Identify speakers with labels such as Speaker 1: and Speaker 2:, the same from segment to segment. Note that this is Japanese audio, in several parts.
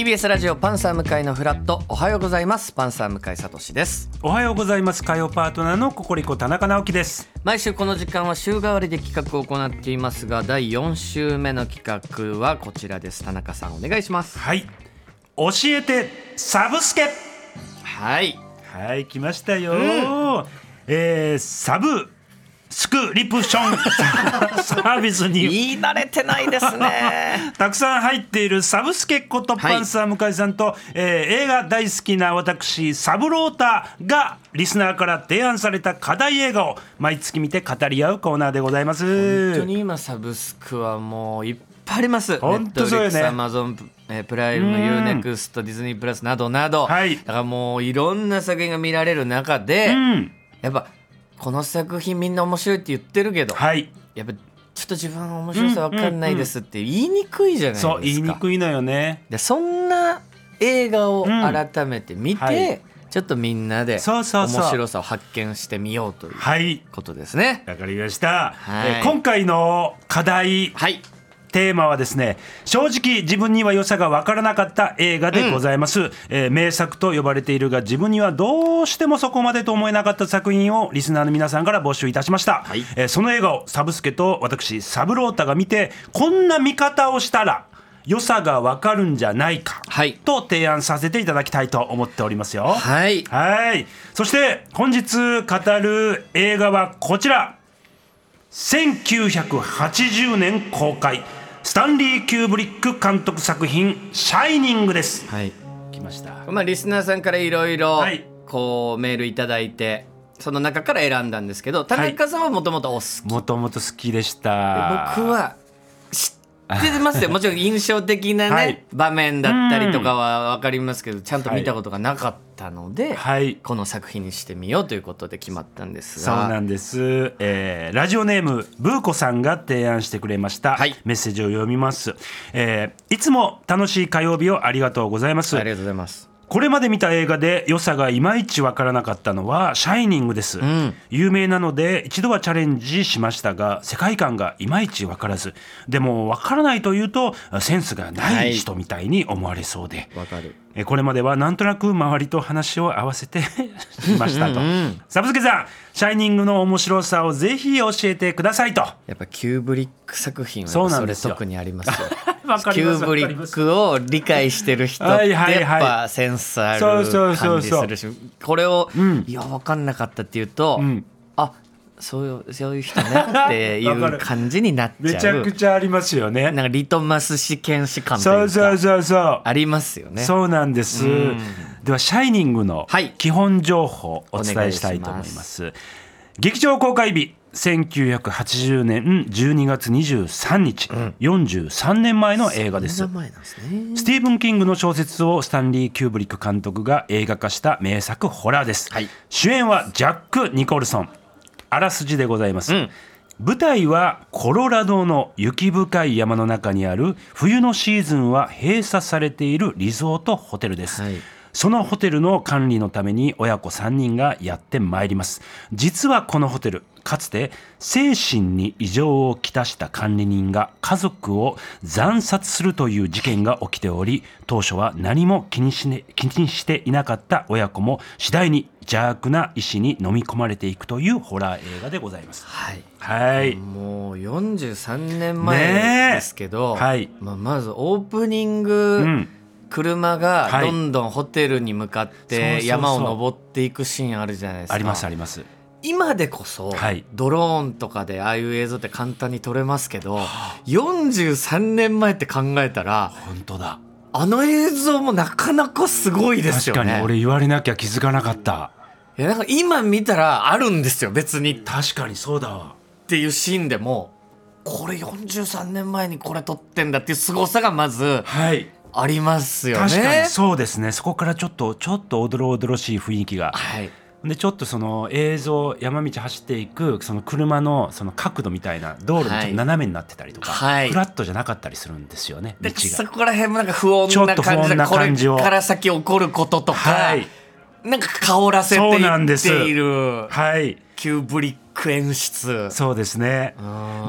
Speaker 1: TBS ラジオパンサー向井のフラット。おはようございます。パンサー向井聡です。
Speaker 2: おはようございます。火曜パートナーのココリコ田中直樹です。
Speaker 1: 毎週この時間は週替わりで企画を行っていますが第4週目の企画はこちらです。田中さんお願いします。
Speaker 2: はい。教えてサブスケ。
Speaker 1: はい。
Speaker 2: はい来ましたよ、えーサブスクリプション。サービスに。
Speaker 1: 言い慣れてないですね。
Speaker 2: たくさん入っているサブスケこと
Speaker 1: はい
Speaker 2: パンサー向井さんと、えー映画大好きな私サブロータがリスナーから提案された課題映画を毎月見て語り合うコーナーでございます。
Speaker 1: 本当に今サブスクはもういっぱいあります
Speaker 2: 本当そうよね。
Speaker 1: Netflix アマゾンプライム
Speaker 2: うん
Speaker 1: UNEXT ディズニープラスなどなど、
Speaker 2: はい。
Speaker 1: だからもういろんな作品が見られる中で、
Speaker 2: うん。
Speaker 1: やっぱこの作品みんな面白いって言ってるけど、
Speaker 2: はい。
Speaker 1: やっぱちょっと自分は面白さわかんないですって言いにくいじゃないですか。
Speaker 2: そう言いにくいのよね。
Speaker 1: でそんな映画を
Speaker 2: うん
Speaker 1: 改めて見て、
Speaker 2: はい。
Speaker 1: ちょっとみんなで
Speaker 2: そうそうそう。
Speaker 1: 面白さを発見してみようという
Speaker 2: はい。
Speaker 1: ことですね。
Speaker 2: わかりました、
Speaker 1: はい。
Speaker 2: えー今回の課題。
Speaker 1: はい。
Speaker 2: テーマはですね正直自分には良さが分からなかった映画でございます、えー名作と呼ばれているが自分にはどうしてもそこまでと思えなかった作品をリスナーの皆さんから募集いたしました、
Speaker 1: はい。
Speaker 2: えーその映画をサブスケと私サブロータが見てこんな見方をしたら良さが分かるんじゃないか、
Speaker 1: はい。
Speaker 2: と提案させていただきたいと思っておりますよ。
Speaker 1: はい。
Speaker 2: はい。そして本日語る映画はこちら。1980年公開スタンリー・キューブリック監督作品「シャイニング」です
Speaker 1: はい。
Speaker 2: 来ました
Speaker 1: まあリスナーさんからいろいろ
Speaker 2: はい
Speaker 1: こうメールいただいて、その中から選んだんですけど、田中さんはもともとお好き。
Speaker 2: もともと好きでした
Speaker 1: 僕は知ってますよもちろん印象的なね、
Speaker 2: はい。
Speaker 1: 場面だったりとかは分かりますけどちゃんと見たことがなかったので、
Speaker 2: はい。
Speaker 1: この作品にしてみようということで決まったんです
Speaker 2: そう
Speaker 1: が
Speaker 2: なんです、えーラジオネームブーコさんが提案してくれました、
Speaker 1: はい。
Speaker 2: メッセージを読みます、えーいつも楽しい火曜日をありがとうございます。
Speaker 1: ありがとうございます。
Speaker 2: これまで見た映画で良さがいまいちわからなかったのは「シャイニング」です、
Speaker 1: ん。
Speaker 2: 有名なので一度はチャレンジしましたが世界観がいまいちわからず。でもわからないというとセンスがない人みたいに思われそうで、
Speaker 1: わかる。
Speaker 2: えこれまではなんとなく周りと話を合わせて いましたと。サブスケさん「シャイニング」の面白さをぜひ教えてくださいと。
Speaker 1: やっぱキューブリック作品は
Speaker 2: そ
Speaker 1: れ
Speaker 2: なんですよ。
Speaker 1: 特にありますよ。
Speaker 2: わかります
Speaker 1: キューブリックを理解してる人っ
Speaker 2: はい
Speaker 1: てやっぱセンスある
Speaker 2: そうそうそう
Speaker 1: 感
Speaker 2: そう。
Speaker 1: じするしこれを、
Speaker 2: ん。
Speaker 1: いや分かんなかったっていうと、
Speaker 2: ん。
Speaker 1: あそういうそういう人ねっていう感じになっちゃう。
Speaker 2: めちゃくちゃありますよね。
Speaker 1: なんかリトマス試験士感と
Speaker 2: そ
Speaker 1: いう
Speaker 2: そうそうそう
Speaker 1: ありますよね。
Speaker 2: そうなんです。
Speaker 1: ん。
Speaker 2: では、シャイニングの
Speaker 1: はい。
Speaker 2: 基本情報をお伝えしたいと思います。劇場公開日。1980年12月23日、43年前の映画です
Speaker 1: ね。
Speaker 2: スティーブン・キングの小説をスタンリー・キューブリック監督が映画化した名作ホラーです、
Speaker 1: はい。
Speaker 2: 主演はジャック・ニコルソンあらすじでございます、
Speaker 1: ん。
Speaker 2: 舞台はコロラドの雪深い山の中にある冬のシーズンは閉鎖されているリゾートホテルです、
Speaker 1: はい。
Speaker 2: そのホテルの管理のために親子3人がやってまいります。実はこのホテルかつて精神に異常をきたした管理人が家族を惨殺するという事件が起きており当初は何も気にし,、ね、気にしていなかった親子も次第に邪悪な意志に飲み込まれていくというホラー映画でございます。
Speaker 1: はい。
Speaker 2: はい。
Speaker 1: もう43年
Speaker 2: ね
Speaker 1: 前
Speaker 2: え
Speaker 1: ですけど、
Speaker 2: はい
Speaker 1: まあ、まずオープニング、
Speaker 2: うん。
Speaker 1: 車が
Speaker 2: はい。
Speaker 1: どんどんホテルに向かって山を登っていくシーンあるじゃないですか。
Speaker 2: ありますあります
Speaker 1: 今でこそ、
Speaker 2: はい。
Speaker 1: ドローンとかでああいう映像って簡単に撮れますけど43年前って考えたら
Speaker 2: 本当だ。
Speaker 1: あの映像もなかなかすごいですよね。
Speaker 2: 確かに俺言われなきゃ気づかなかった。
Speaker 1: いやなんか今見たらあるんですよ別に。っ
Speaker 2: 確かにそうだわ。
Speaker 1: ていうシーンでもこれ43年前にこれ撮ってんだっていう凄さがまず
Speaker 2: はい。
Speaker 1: ありますよね。
Speaker 2: 確かにそうですね。そこからちょっとちょっとおどろおどろしい雰囲気が。
Speaker 1: はい
Speaker 2: でちょっとその映像山道走っていくその車のその角度みたいな道路もちょっと斜めになってたりとか、
Speaker 1: はい。
Speaker 2: フラットじゃなかったりするんですよね道
Speaker 1: でそ
Speaker 2: が。
Speaker 1: こら辺もなんか不穏
Speaker 2: ちょっ
Speaker 1: な感じでこ
Speaker 2: 感じを。
Speaker 1: れから先起こることとか、
Speaker 2: はい。
Speaker 1: なんか香らせて
Speaker 2: そうなんです。
Speaker 1: いっている
Speaker 2: はい。
Speaker 1: キューブリック演出。
Speaker 2: そうですね。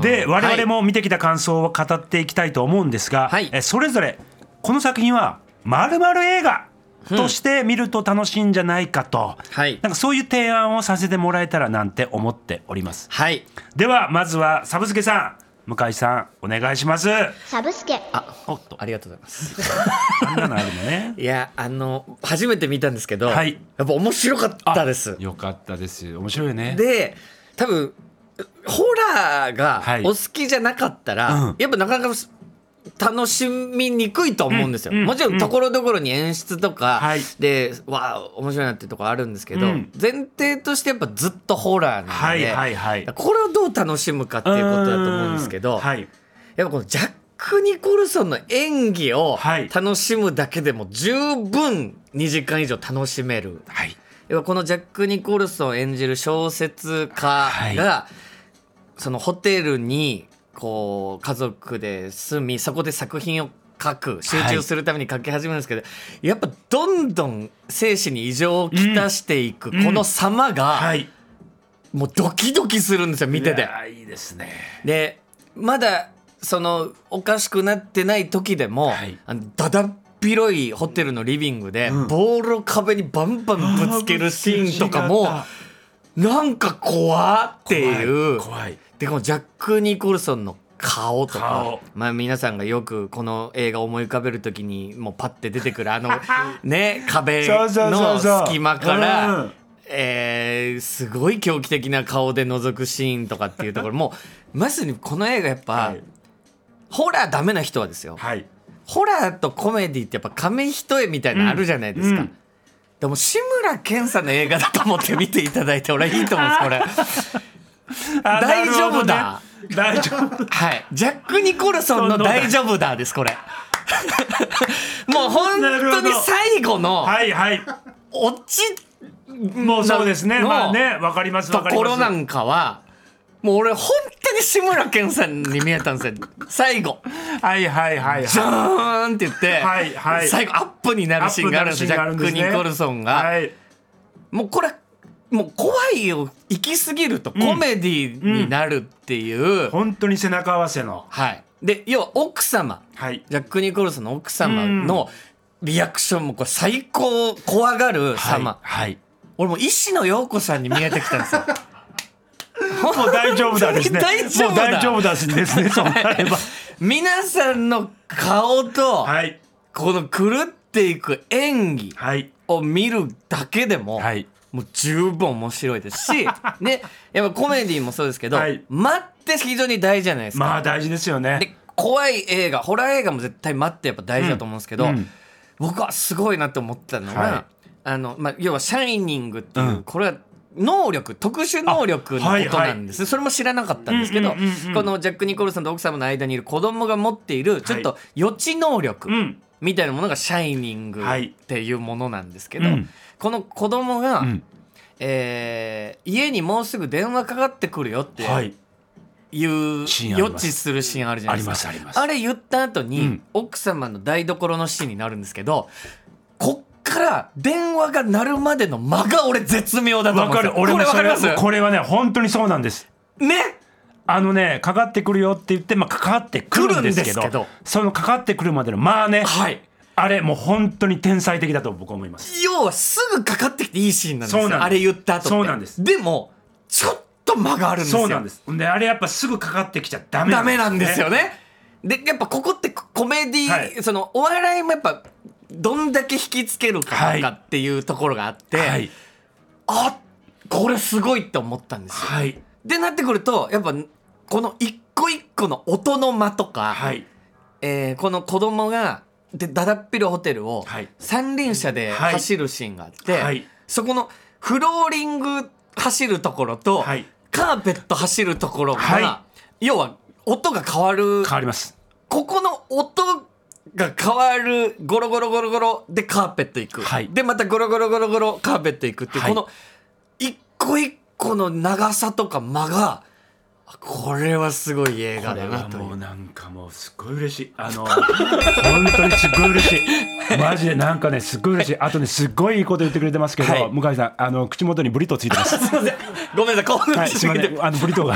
Speaker 2: で我々も見てきた感想を語っていきたいと思うんですが、
Speaker 1: はい。
Speaker 2: えそれぞれこの作品はまるまる映画として見ると楽しいんじゃないかと、
Speaker 1: はい。
Speaker 2: なんかそういう提案をさせてもらえたらなんて思っております。
Speaker 1: はい。
Speaker 2: ではまずはサブスケさん向井さんお願いします。
Speaker 3: サブスケ。
Speaker 1: あ
Speaker 2: おっと
Speaker 1: ありがとうございます。
Speaker 2: あんなのあるのね。
Speaker 1: いやあの初めて見たんですけど、
Speaker 2: はい。
Speaker 1: やっぱ面白かったです。
Speaker 2: よかったです。面白いよね。
Speaker 1: で多分ホラーが
Speaker 2: はい。
Speaker 1: お好きじゃなかったら、
Speaker 2: うん。
Speaker 1: やっぱなかなか楽しみにくいと思うんですよ、
Speaker 2: うんうん
Speaker 1: もちろんところどころに演出とか
Speaker 2: はい。
Speaker 1: で、わあ面白いなっていうところあるんですけど、
Speaker 2: うん。
Speaker 1: 前提としてやっぱずっとホラーなので、
Speaker 2: はいはいはい。
Speaker 1: これをどう楽しむかっていうことだと思うんですけど、
Speaker 2: うんはい。
Speaker 1: やっぱこのジャック・ニコルソンの演技を
Speaker 2: はい。
Speaker 1: 楽しむだけでも十分2時間以上楽しめる。
Speaker 2: はい。
Speaker 1: 要はこのジャック・ニコルソン演じる小説家が、そのホテルにこう家族で住みそこで作品を書く集中するために書き始めるんですけど、やっぱどんどん生死に異常をきたしていく
Speaker 2: うん。
Speaker 1: この様が、
Speaker 2: はい。
Speaker 1: もうドキドキするんですよ見てて。
Speaker 2: いやいいですね。
Speaker 1: でまだそのおかしくなってない時でも、
Speaker 2: はい。
Speaker 1: あのだだっ広いホテルのリビングで、
Speaker 2: うん。
Speaker 1: ボールを壁にバンバンぶつけるシーンとかもなんか怖っていう。
Speaker 2: 怖い
Speaker 1: でこのジャック・ニコルソンの顔とか
Speaker 2: 顔。
Speaker 1: まあ、皆さんがよくこの映画を思い浮かべる時にもうパッて出てくるあの ね壁の隙間から。
Speaker 2: うん。
Speaker 1: えーすごい狂気的な顔で覗くシーンとかっていうところ。も まさにこの映画やっぱ、
Speaker 2: はい。
Speaker 1: ホラーダメな人はですよ。
Speaker 2: はい。
Speaker 1: ホラーとコメディってやっぱ紙一重みたいなのあるじゃないですか、
Speaker 2: うん。うん。
Speaker 1: でも志村けんさんの映画だと思って見ていただいて俺はいいと思うんですこれ。
Speaker 2: あ
Speaker 1: 大丈夫だ。
Speaker 2: 大丈夫
Speaker 1: はい。ジャック・ニコルソンの「大丈夫だ」ですこれ。もう本当に最後の
Speaker 2: はいはい。
Speaker 1: オチ
Speaker 2: もうそうですね。
Speaker 1: の
Speaker 2: まあねわかります
Speaker 1: ところなんかはもう俺本当に志村けんさんに見えたんですよ。最後。
Speaker 2: はいはいはい
Speaker 1: ジャ
Speaker 2: は
Speaker 1: ーンって言って、
Speaker 2: はいはい。
Speaker 1: 最後アップにないるシーンがあるんですよジャック・ニコルソンが、
Speaker 2: はい。
Speaker 1: もうこれもう怖いよ。行き過ぎるとコメディになるっていう、
Speaker 2: 本当に背中合わせの。
Speaker 1: はい。で要は奥様。
Speaker 2: はい。
Speaker 1: ジャック・ニコルソンの奥様のリアクションもこれ最高怖がる様、
Speaker 2: はい。はい。
Speaker 1: 俺もう石野陽子さんに見えてきたんですよ。
Speaker 2: もう大丈夫だですね。
Speaker 1: 大丈夫だ。
Speaker 2: もう大丈夫だですね そうなれば
Speaker 1: 皆さんの顔と
Speaker 2: はい。
Speaker 1: この狂っていく演技
Speaker 2: はい。
Speaker 1: を見るだけでも、
Speaker 2: はい
Speaker 1: もう十分面白いですし、ね、やっぱコメディもそうですけど、
Speaker 2: はい。
Speaker 1: 待って非常に大事じゃないですか。
Speaker 2: まあ大事ですよね。
Speaker 1: で怖い映画ホラー映画も絶対待ってやっぱ大事だと思うんですけど、
Speaker 2: うん。
Speaker 1: 僕はすごいなと思ったのが、
Speaker 2: はい。
Speaker 1: あのまあ、要は「シャイニング」っていう、
Speaker 2: うん。
Speaker 1: これは能力特殊能力のことなんです、それも知らなかったんですけど、このジャック・ニコルソンと奥様の間にいる子供が持っているちょっと予知能力。
Speaker 2: うん
Speaker 1: みたいなものが「シャイニング」
Speaker 2: はい。
Speaker 1: っていうものなんですけど、
Speaker 2: うん。
Speaker 1: この子供が、
Speaker 2: うん。
Speaker 1: えー家にもうすぐ電話かかってくるよって
Speaker 2: はい。
Speaker 1: いう予知するシーンあるじゃないですか。
Speaker 2: ありますあ
Speaker 1: れ言った後に、
Speaker 2: うん。
Speaker 1: 奥様の台所のシーンになるんですけどこっから電話が鳴るまでの間が俺絶妙だと
Speaker 2: わ
Speaker 1: 思うんですよ。これわかります？
Speaker 2: これはね本当にそうなんです。
Speaker 1: ね
Speaker 2: あのねかかってくるよって言ってまあかかってくるんですけどそのかかってくるまでのまあね
Speaker 1: はい。
Speaker 2: あれもう本当に天才的だと僕は思います。
Speaker 1: 要はすぐかかってきていいシーンなんですよ。あれ言った後
Speaker 2: そうなんです。
Speaker 1: でもちょっと間があるんですよ。
Speaker 2: そうなんです。であれやっぱすぐかかってきちゃダメ
Speaker 1: ダメなんですよね。でやっぱここってコメディ、
Speaker 2: はい。
Speaker 1: そのお笑いもやっぱどんだけ引きつけるかとかっていうところがあって、
Speaker 2: はい。
Speaker 1: あこれすごいって思ったんですよ。
Speaker 2: はい。
Speaker 1: でなってくるとやっぱこの一個一個の音の間とか、
Speaker 2: はい。
Speaker 1: えーこの子供がでだだっ広いホテルを
Speaker 2: はい。
Speaker 1: 三輪車で
Speaker 2: はい。
Speaker 1: 走るシーンがあって、
Speaker 2: はい。
Speaker 1: そこのフローリング走るところと、
Speaker 2: はい。
Speaker 1: カーペット走るところが、
Speaker 2: は
Speaker 1: 要は音が変わる
Speaker 2: 変わります。
Speaker 1: ここの音が変わるゴロゴロゴロゴロでカーペット行く、
Speaker 2: はい。
Speaker 1: でまたゴロゴロゴロゴロカーペット行くっていう、
Speaker 2: はい。
Speaker 1: この一個一個の長さとか間があこれはすごい映画だなと
Speaker 2: もうなんかもうすっごい嬉しい。あの本当にすっごい嬉しい。マジでなんかねすっごい嬉しい。あとねすっごいいいこと言ってくれてますけど、
Speaker 1: はい。
Speaker 2: 向井さんあの口元にブリトーついてます。
Speaker 1: すいません。ごめんなさい。興奮
Speaker 2: はい
Speaker 1: しすぎて、
Speaker 2: すいませんあのブリトーが。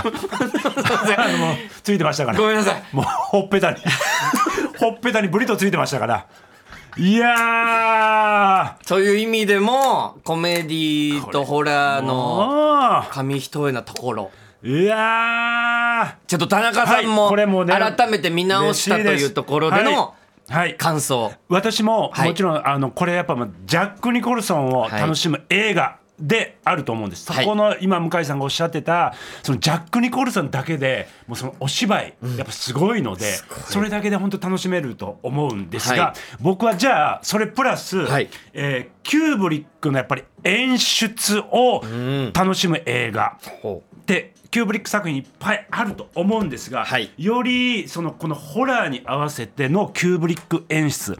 Speaker 2: あのもうついてましたから。
Speaker 1: ごめんなさい。
Speaker 2: もうほっぺたに。ほっぺたにブリトーついてましたから。いや
Speaker 1: そういう意味でもコメディとホラー
Speaker 2: ー
Speaker 1: の
Speaker 2: も
Speaker 1: 紙一重なところ。
Speaker 2: ういや
Speaker 1: ちょっと田中さんも
Speaker 2: はいこれもね
Speaker 1: 改めて見
Speaker 2: ー
Speaker 1: 直したというところでの
Speaker 2: はいはい。
Speaker 1: 感想。
Speaker 2: 私も
Speaker 1: はい。
Speaker 2: もちろん、あのこれやっぱまあジャック・ニコルソンを楽しむ映画であると思うんです、
Speaker 1: はい。
Speaker 2: そこの今向井さんがおっしゃってたそのジャック・ニコルソンだけでもうそのお芝居、やっぱすごいのでそれだけで本当楽しめると思うんですが、
Speaker 1: はい。
Speaker 2: 僕はじゃあそれプラス、
Speaker 1: はい。
Speaker 2: えーキューブリックのやっぱり演出を楽しむ映画、でキューブリック作品いっぱいあると思うんですが、
Speaker 1: はい。
Speaker 2: よりそのこのホラーに合わせてのキューブリック演出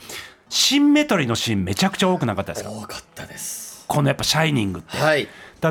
Speaker 2: シンメトリーのシーンめちゃくちゃ多くなかったですか？
Speaker 1: 多かったです。
Speaker 2: このやっぱ「シャイニング」って。
Speaker 1: はい。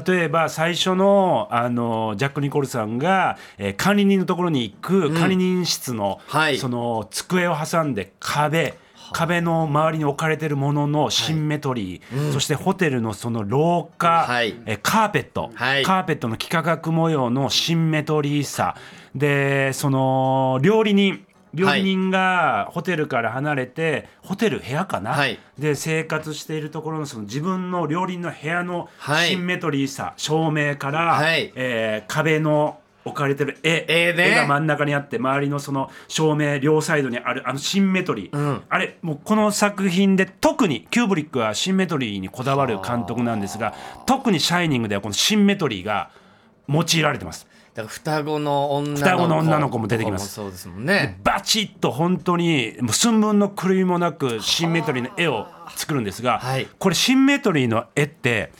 Speaker 2: 例えば最初のあのジャック・ニコルさんが、えー管理人のところに行く管理人室の,、
Speaker 1: はい。
Speaker 2: その机を挟んで壁壁の周りに置かれてるもののシンメトリー、そしてホテルのその廊下、
Speaker 1: はい。
Speaker 2: えーカーペット、
Speaker 1: はい。
Speaker 2: カーペットの幾何学模様のシンメトリーさ。でその料理人。料理人がホテルから離れて、ホテル部屋かな、
Speaker 1: はい。
Speaker 2: で生活しているところのその自分の料理人の部屋の
Speaker 1: はい。
Speaker 2: シンメトリーさ、照明から、
Speaker 1: はい。
Speaker 2: えー壁の置かれてる絵。
Speaker 1: 絵ね。
Speaker 2: が真ん中にあって周りのその照明両サイドにあるあのシンメトリー、
Speaker 1: うん。
Speaker 2: あれもうこの作品で特にキューブリックはシンメトリーにこだわる監督なんですが特に「シャイニング」ではこのシンメトリーが用いられてます。
Speaker 1: だから双子の女の子。
Speaker 2: 双子の女の子も出てきます。
Speaker 1: そうですもんね。
Speaker 2: バチッと本当にもう寸分の狂いもなくシンメトリーの絵を作るんですが、
Speaker 1: はい。
Speaker 2: これシンメトリーの絵って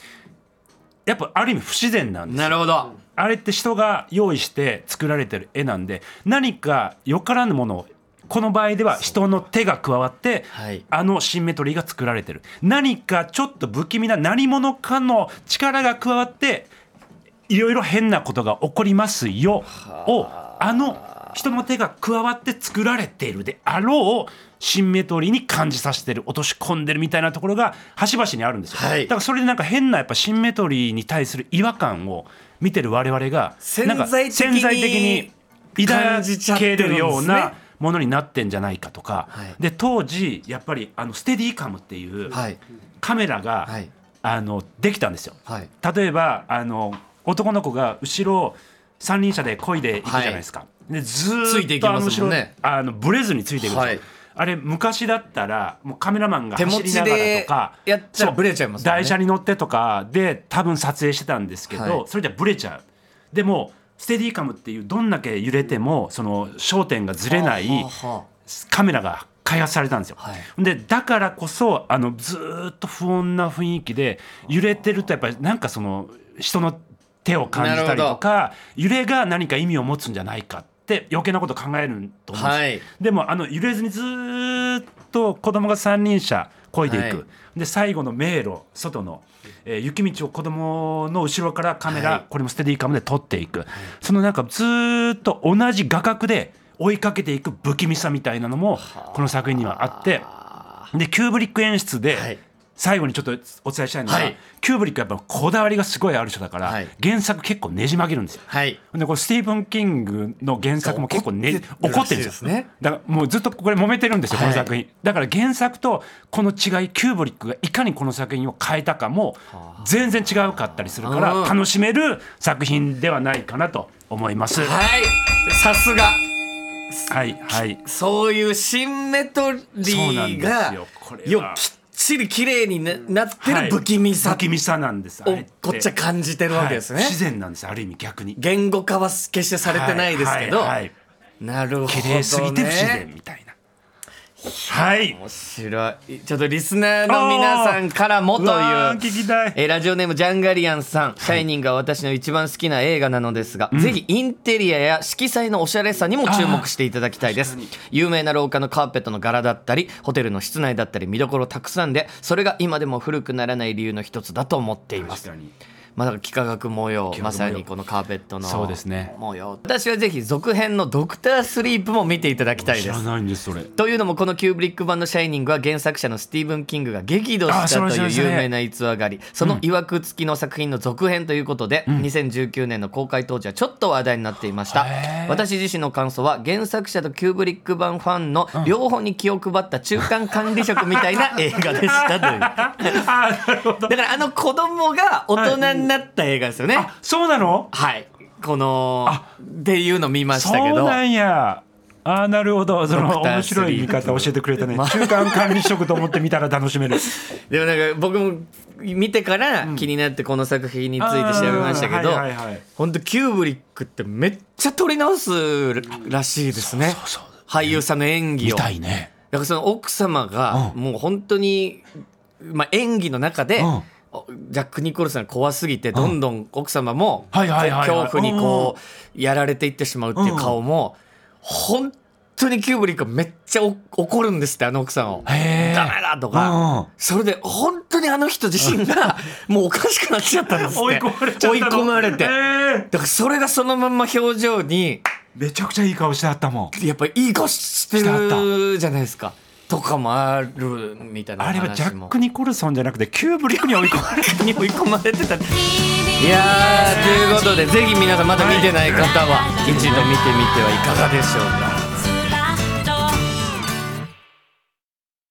Speaker 2: やっぱある意味不自然なんです
Speaker 1: なるほど
Speaker 2: あれって人が用意して作られてる絵なんで何かよからぬものをこの場合では人の手が加わって、
Speaker 1: はい。
Speaker 2: あのシンメトリーが作られてる。何かちょっと不気味な何者かの力が加わっていろいろ変なことが起こりますよ。をあの人の手が加わって作られているであろうシンメトリーに感じさせてる落とし込んでるみたいなところが端々にあるんですよ、
Speaker 1: はい。
Speaker 2: だからそれでなんか変なやっぱシンメトリーに対する違和感を見てる我々が
Speaker 1: 潜在的に
Speaker 2: 抱けるようなものになってんじゃないかとか、
Speaker 1: はい。
Speaker 2: で当時やっぱりあのステディカムっていう
Speaker 1: はい。
Speaker 2: カメラが、
Speaker 1: はい。
Speaker 2: あのできたんですよ。
Speaker 1: はい。
Speaker 2: 例えばあの男の子が後ろ三輪車で漕いでいくじゃないですか。でず
Speaker 1: ついていき
Speaker 2: ーっとあの後ろ
Speaker 1: ね
Speaker 2: あのブレずについていくんですよ。
Speaker 1: はい
Speaker 2: あれ昔だったらもうカメラマンが走りながら
Speaker 1: で
Speaker 2: とか
Speaker 1: やったらブレちゃいますもんね
Speaker 2: そう台車に乗ってとかで多分撮影してたんですけど、
Speaker 1: はい
Speaker 2: それじゃブレちゃう。でもステディカムっていうどんだけ揺れてもその焦点がずれないカメラが開発されたんですよ。
Speaker 1: はい
Speaker 2: でだからこそあのずーっと不穏な雰囲気で揺れてるとやっぱりなんかその人の手を感じたりとか揺れが何か意味を持つんじゃないかって余計なこと考えると思うんです、
Speaker 1: はい。
Speaker 2: でもあの揺れずにずーっと子供が三輪車漕いでいく、
Speaker 1: はい。
Speaker 2: で最後の迷路外の、えー雪道を子供の後ろからカメラ、
Speaker 1: はい。
Speaker 2: これもステディカムで撮っていく、そのなんかずーっと同じ画角で追いかけていく不気味さみたいなのもこの作品にはあって。でキューブリック演出で、
Speaker 1: はい
Speaker 2: 最後にちょっとお伝えしたいのは、
Speaker 1: はい。
Speaker 2: キューブリックはやっぱこだわりがすごいある人だから、
Speaker 1: はい。
Speaker 2: 原作結構ねじ曲げるんですよ。
Speaker 1: はい。
Speaker 2: でこれスティーブン・キングの原作も結構ね
Speaker 1: 怒ってる
Speaker 2: 怒ってるんですよ。
Speaker 1: ね
Speaker 2: だからもうずっとこれ揉めてるんですよ、この作品。だから原作とこの違いキューブリックがいかにこの作品を変えたかも全然違うかったりするから
Speaker 1: うん
Speaker 2: 楽しめる作品ではないかなと思います。
Speaker 1: はい。さすが。
Speaker 2: はいはい。
Speaker 1: そういうシンメトリ
Speaker 2: そうなんです
Speaker 1: ーが
Speaker 2: よ。これは。
Speaker 1: よきっちり綺麗にななって
Speaker 2: はい。
Speaker 1: る不気味さ。
Speaker 2: 不気味さなんです。
Speaker 1: をこっちは感じてるわけですね、
Speaker 2: はい。自然なんですある意味逆に。
Speaker 1: 言語化は決してされてないですけど、
Speaker 2: はいはいはい。
Speaker 1: なるほど、ね、
Speaker 2: 綺麗すぎて不自然みたいなはい。
Speaker 1: 面白い。ちょっとリスナーの皆さんからもという。えーラジオネームジャンガリアンさん「シャイニング」は私の一番好きな映画なのですが、ぜひインテリアや色彩のおしゃれさにも注目していただきたいです。有名な廊下のカーペットの柄だったりホテルの室内だったり見どころたくさんでそれが今でも古くならない理由の一つだと思っていますまあ、だ幾何学模様まさにこのカーペットの
Speaker 2: そうですね。
Speaker 1: 模様。私はぜひ続編の「ドクタースリープ」も見ていただきたいです。
Speaker 2: 知らないんですそれ。
Speaker 1: というのもこのキューブリック版の「シャイニング」は原作者のスティーブン・キングが激怒したという有名な逸話がありその曰く付きの作品の続編ということで、2019年の公開当時はちょっと話題になっていました。
Speaker 2: へー。
Speaker 1: 私自身の感想は原作者とキューブリック版ファンの両方に気を配った中間管理職みたいな映画でしたという。だ
Speaker 2: あーなるほど。
Speaker 1: からあの子供が大人になった映画ですよね、
Speaker 2: あそうなの？
Speaker 1: はい。このっていうの見ましたけど。
Speaker 2: そうなんや。あーなるほど。その面白い見方教えてくれたね。
Speaker 1: まあ。
Speaker 2: 中間管理職と思って見たら楽しめる。
Speaker 1: でもなんか僕も見てから気になってこの作品について調べましたけど、
Speaker 2: あーはいはいはい。
Speaker 1: 本当キューブリックってめっちゃ撮り直すらしいですね。
Speaker 2: そうそう
Speaker 1: 俳優さんの演技
Speaker 2: 見
Speaker 1: を
Speaker 2: たいね。
Speaker 1: だからその奥様が
Speaker 2: うん。
Speaker 1: もう本当に、まあ、演技の中で、
Speaker 2: うん。
Speaker 1: おジャック・ニコルソンが怖すぎてどんどん奥様も恐怖にこうやられていってしまうっていう顔も本当にキューブリックがめっちゃお怒るんですってあの奥さんを。ダメだとか、それで本当にあの人自身が もうおかしくなっちゃったんですって。
Speaker 2: 追い込まれ
Speaker 1: て。だからそれがそのまんま表情に
Speaker 2: めちゃくちゃいい顔してあったもん。
Speaker 1: やっぱりいい顔してるじゃないですかとかもあるみたいな
Speaker 2: あれはジャック・ニコルソンじゃなくてキューブリックに追い込まれた
Speaker 1: に追い込まれてた。いやーということでぜひ皆さんまだ見てない方は一度見てみてはいかがでしょうか